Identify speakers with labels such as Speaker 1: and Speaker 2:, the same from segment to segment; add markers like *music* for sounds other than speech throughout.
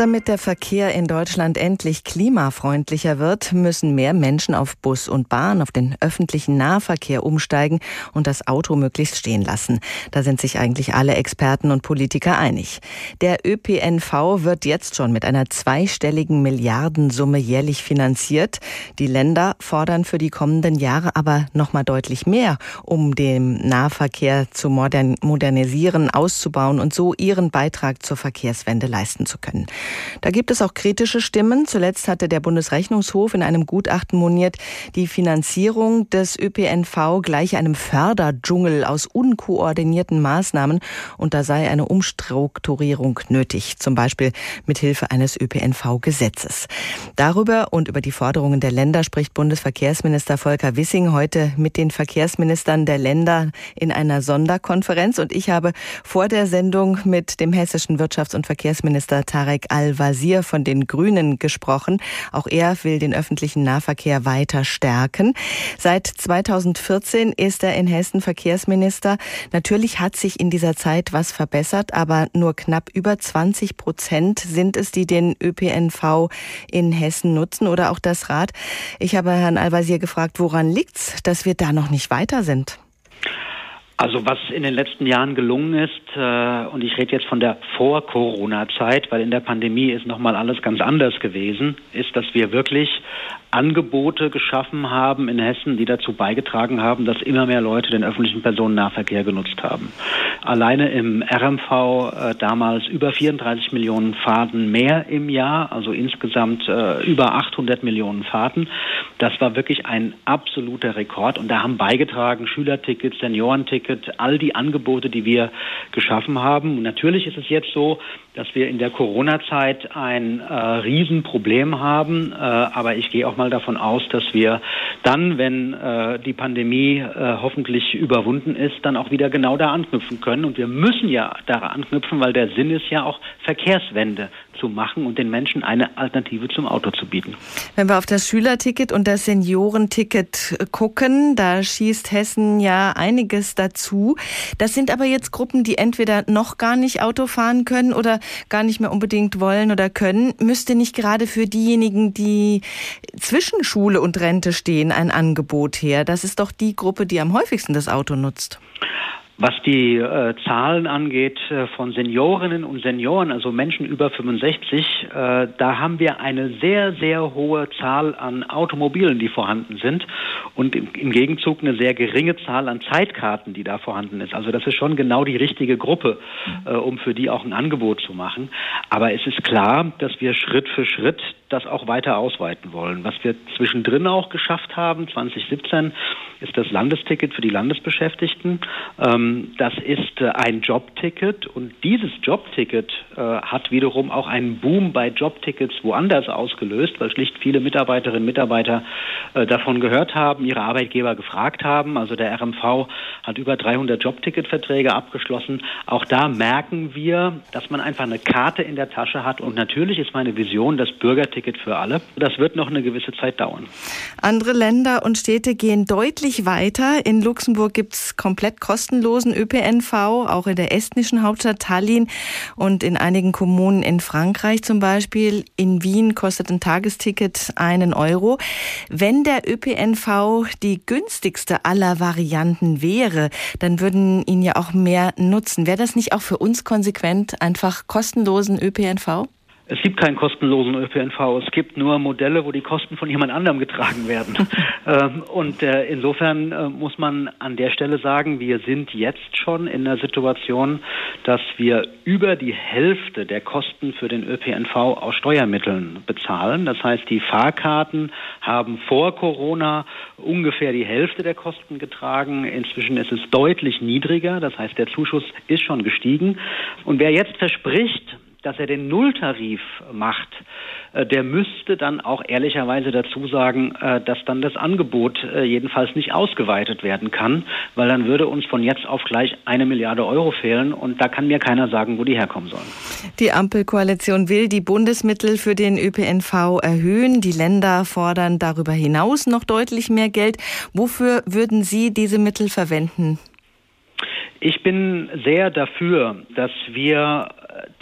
Speaker 1: Damit der Verkehr in Deutschland endlich klimafreundlicher wird, müssen mehr Menschen auf Bus und Bahn, auf den öffentlichen Nahverkehr umsteigen und das Auto möglichst stehen lassen. Da sind sich eigentlich alle Experten und Politiker einig. Der ÖPNV wird jetzt schon mit einer zweistelligen Milliardensumme jährlich finanziert. Die Länder fordern für die kommenden Jahre aber noch mal deutlich mehr, um den Nahverkehr zu modernisieren, auszubauen und so ihren Beitrag zur Verkehrswende leisten zu können. Da gibt es auch kritische Stimmen. Zuletzt hatte der Bundesrechnungshof in einem Gutachten moniert, die Finanzierung des ÖPNV gleiche einem Förderdschungel aus unkoordinierten Maßnahmen und da sei eine Umstrukturierung nötig, zum Beispiel mit Hilfe eines ÖPNV-Gesetzes. Darüber und über die Forderungen der Länder spricht Bundesverkehrsminister Volker Wissing heute mit den Verkehrsministern der Länder in einer Sonderkonferenz und ich habe vor der Sendung mit dem hessischen Wirtschafts- und Verkehrsminister Tarek Al-Wazir von den Grünen gesprochen. Auch er will den öffentlichen Nahverkehr weiter stärken. Seit 2014 ist er in Hessen Verkehrsminister. Natürlich hat sich in dieser Zeit was verbessert, aber nur knapp über 20 Prozent sind es, die den ÖPNV in Hessen nutzen oder auch das Rad. Ich habe Herrn Al-Wazir gefragt, woran liegt's, dass wir da noch nicht weiter sind?
Speaker 2: Also was in den letzten Jahren gelungen ist, äh, und ich rede jetzt von der Vor-Corona-Zeit, weil in der Pandemie ist nochmal alles ganz anders gewesen, ist, dass wir wirklich Angebote geschaffen haben in Hessen, die dazu beigetragen haben, dass immer mehr Leute den öffentlichen Personennahverkehr genutzt haben. Alleine im RMV äh, damals über 34 Millionen Fahrten mehr im Jahr, also insgesamt äh, über 800 Millionen Fahrten. Das war wirklich ein absoluter Rekord und da haben beigetragen Schülertickets, Seniorenticket, all die Angebote, die wir geschaffen haben. Und natürlich ist es jetzt so, dass wir in der Corona-Zeit ein äh, Riesenproblem haben. Äh, aber ich gehe auch mal davon aus, dass wir dann, wenn äh, die Pandemie äh, hoffentlich überwunden ist, dann auch wieder genau da anknüpfen können. Und wir müssen ja da anknüpfen, weil der Sinn ist ja auch Verkehrswende zu machen und den Menschen eine Alternative zum Auto zu bieten.
Speaker 1: Wenn wir auf das Schülerticket und das Seniorenticket gucken, da schießt Hessen ja einiges dazu. Das sind aber jetzt Gruppen, die entweder noch gar nicht Auto fahren können oder gar nicht mehr unbedingt wollen oder können. Müsste nicht gerade für diejenigen, die zwischen Schule und Rente stehen, ein Angebot her? Das ist doch die Gruppe, die am häufigsten das Auto nutzt.
Speaker 2: Was die äh, Zahlen angeht äh, von Seniorinnen und Senioren, also Menschen über 65, äh, da haben wir eine sehr, sehr hohe Zahl an Automobilen, die vorhanden sind und im, im, Gegenzug eine sehr geringe Zahl an Zeitkarten, die da vorhanden ist. Also das ist schon genau die richtige Gruppe, äh, um für die auch ein Angebot zu machen. Aber es ist klar, dass wir Schritt für Schritt das auch weiter ausweiten wollen. Was wir zwischendrin auch geschafft haben, 2017, ist das Landesticket für die Landesbeschäftigten. Ähm, das ist äh, ein Jobticket und dieses Jobticket äh, hat wiederum auch einen Boom bei Jobtickets woanders ausgelöst, weil schlicht viele Mitarbeiterinnen und Mitarbeiter äh, davon gehört haben, ihre Arbeitgeber gefragt haben. Also der RMV hat über 300 Jobticketverträge abgeschlossen. Auch da merken wir, dass man einfach eine Karte in der Tasche hat und natürlich ist meine Vision das Bürgerticket für alle. Das wird noch eine gewisse Zeit dauern.
Speaker 1: Andere Länder und Städte gehen deutlich weiter. In Luxemburg gibt es komplett kostenlosen ÖPNV, auch in der estnischen Hauptstadt Tallinn und in einigen Kommunen in Frankreich zum Beispiel. In Wien kostet ein Tagesticket einen Euro. Wenn der ÖPNV die günstigste aller Varianten wäre, dann würden ihn ja auch mehr nutzen. Wäre das nicht auch für uns konsequent, einfach kostenlosen ÖPNV?
Speaker 2: Es gibt keinen kostenlosen ÖPNV. Es gibt nur Modelle, wo die Kosten von jemand anderem getragen werden. *laughs* ähm, und äh, insofern äh, muss man an der Stelle sagen, wir sind jetzt schon in der Situation, dass wir über die Hälfte der Kosten für den ÖPNV aus Steuermitteln bezahlen. Das heißt, die Fahrkarten haben vor Corona ungefähr die Hälfte der Kosten getragen. Inzwischen ist es deutlich niedriger. Das heißt, der Zuschuss ist schon gestiegen. Und wer jetzt verspricht, dass er den Nulltarif macht, äh, der müsste dann auch ehrlicherweise dazu sagen, äh, dass dann das Angebot äh, jedenfalls nicht ausgeweitet werden kann, weil dann würde uns von jetzt auf gleich eine Milliarde Euro fehlen und da kann mir keiner sagen, wo die herkommen sollen.
Speaker 1: Die Ampelkoalition will die Bundesmittel für den ÖPNV erhöhen. Die Länder fordern darüber hinaus noch deutlich mehr Geld. Wofür würden Sie diese Mittel verwenden?
Speaker 2: Ich bin sehr dafür, dass wir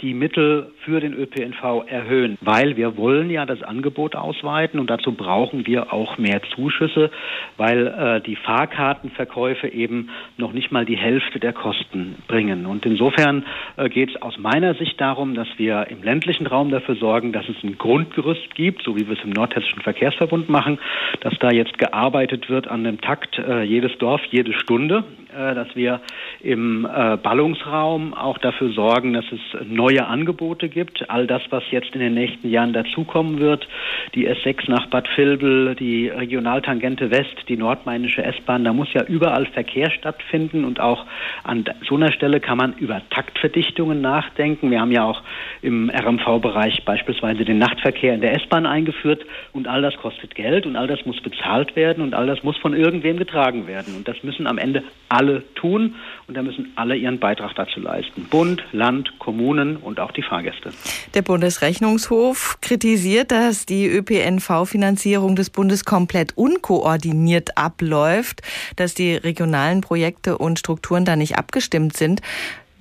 Speaker 2: die Mittel für den ÖPNV erhöhen, weil wir wollen ja das Angebot ausweiten und dazu brauchen wir auch mehr Zuschüsse, weil äh, die Fahrkartenverkäufe eben noch nicht mal die Hälfte der Kosten bringen. Und insofern äh, geht es aus meiner Sicht darum, dass wir im ländlichen Raum dafür sorgen, dass es ein Grundgerüst gibt, so wie wir es im Nordhessischen Verkehrsverbund machen, dass da jetzt gearbeitet wird an dem Takt äh, jedes Dorf, jede Stunde, dass wir im äh, Ballungsraum auch dafür sorgen, dass es neue Angebote gibt. All das, was jetzt in den nächsten Jahren dazukommen wird, die S6 nach Bad Vilbel, die Regionaltangente West, die nordmainische S-Bahn, da muss ja überall Verkehr stattfinden und auch an so einer Stelle kann man über Taktverdichtungen nachdenken. Wir haben ja auch im RMV-Bereich beispielsweise den Nachtverkehr in der S-Bahn eingeführt und all das kostet Geld und all das muss bezahlt werden und all das muss von irgendwem getragen werden. Und das müssen am Ende alle tun und da müssen alle ihren Beitrag dazu leisten. Bund, Land, Kommunen und auch die Fahrgäste.
Speaker 1: Der Bundesrechnungshof kritisiert, dass die ÖPNV-Finanzierung des Bundes komplett unkoordiniert abläuft, dass die regionalen Projekte und Strukturen da nicht abgestimmt sind.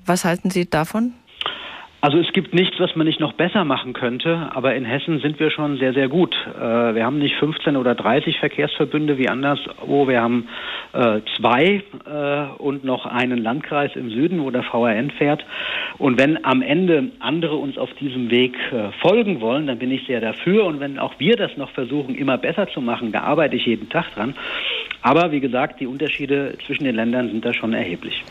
Speaker 1: Was halten Sie davon?
Speaker 2: Also es gibt nichts, was man nicht noch besser machen könnte, aber in Hessen sind wir schon sehr, sehr gut. Äh, wir haben nicht 15 oder 30 Verkehrsverbünde wie anderswo, wir haben äh, zwei äh, und noch einen Landkreis im Süden, wo der VRN fährt. Und wenn am Ende andere uns auf diesem Weg folgen wollen, dann bin ich sehr dafür. Und wenn auch wir das noch versuchen, immer besser zu machen, da arbeite ich jeden Tag dran. Aber wie gesagt, die Unterschiede zwischen den Ländern sind da schon erheblich.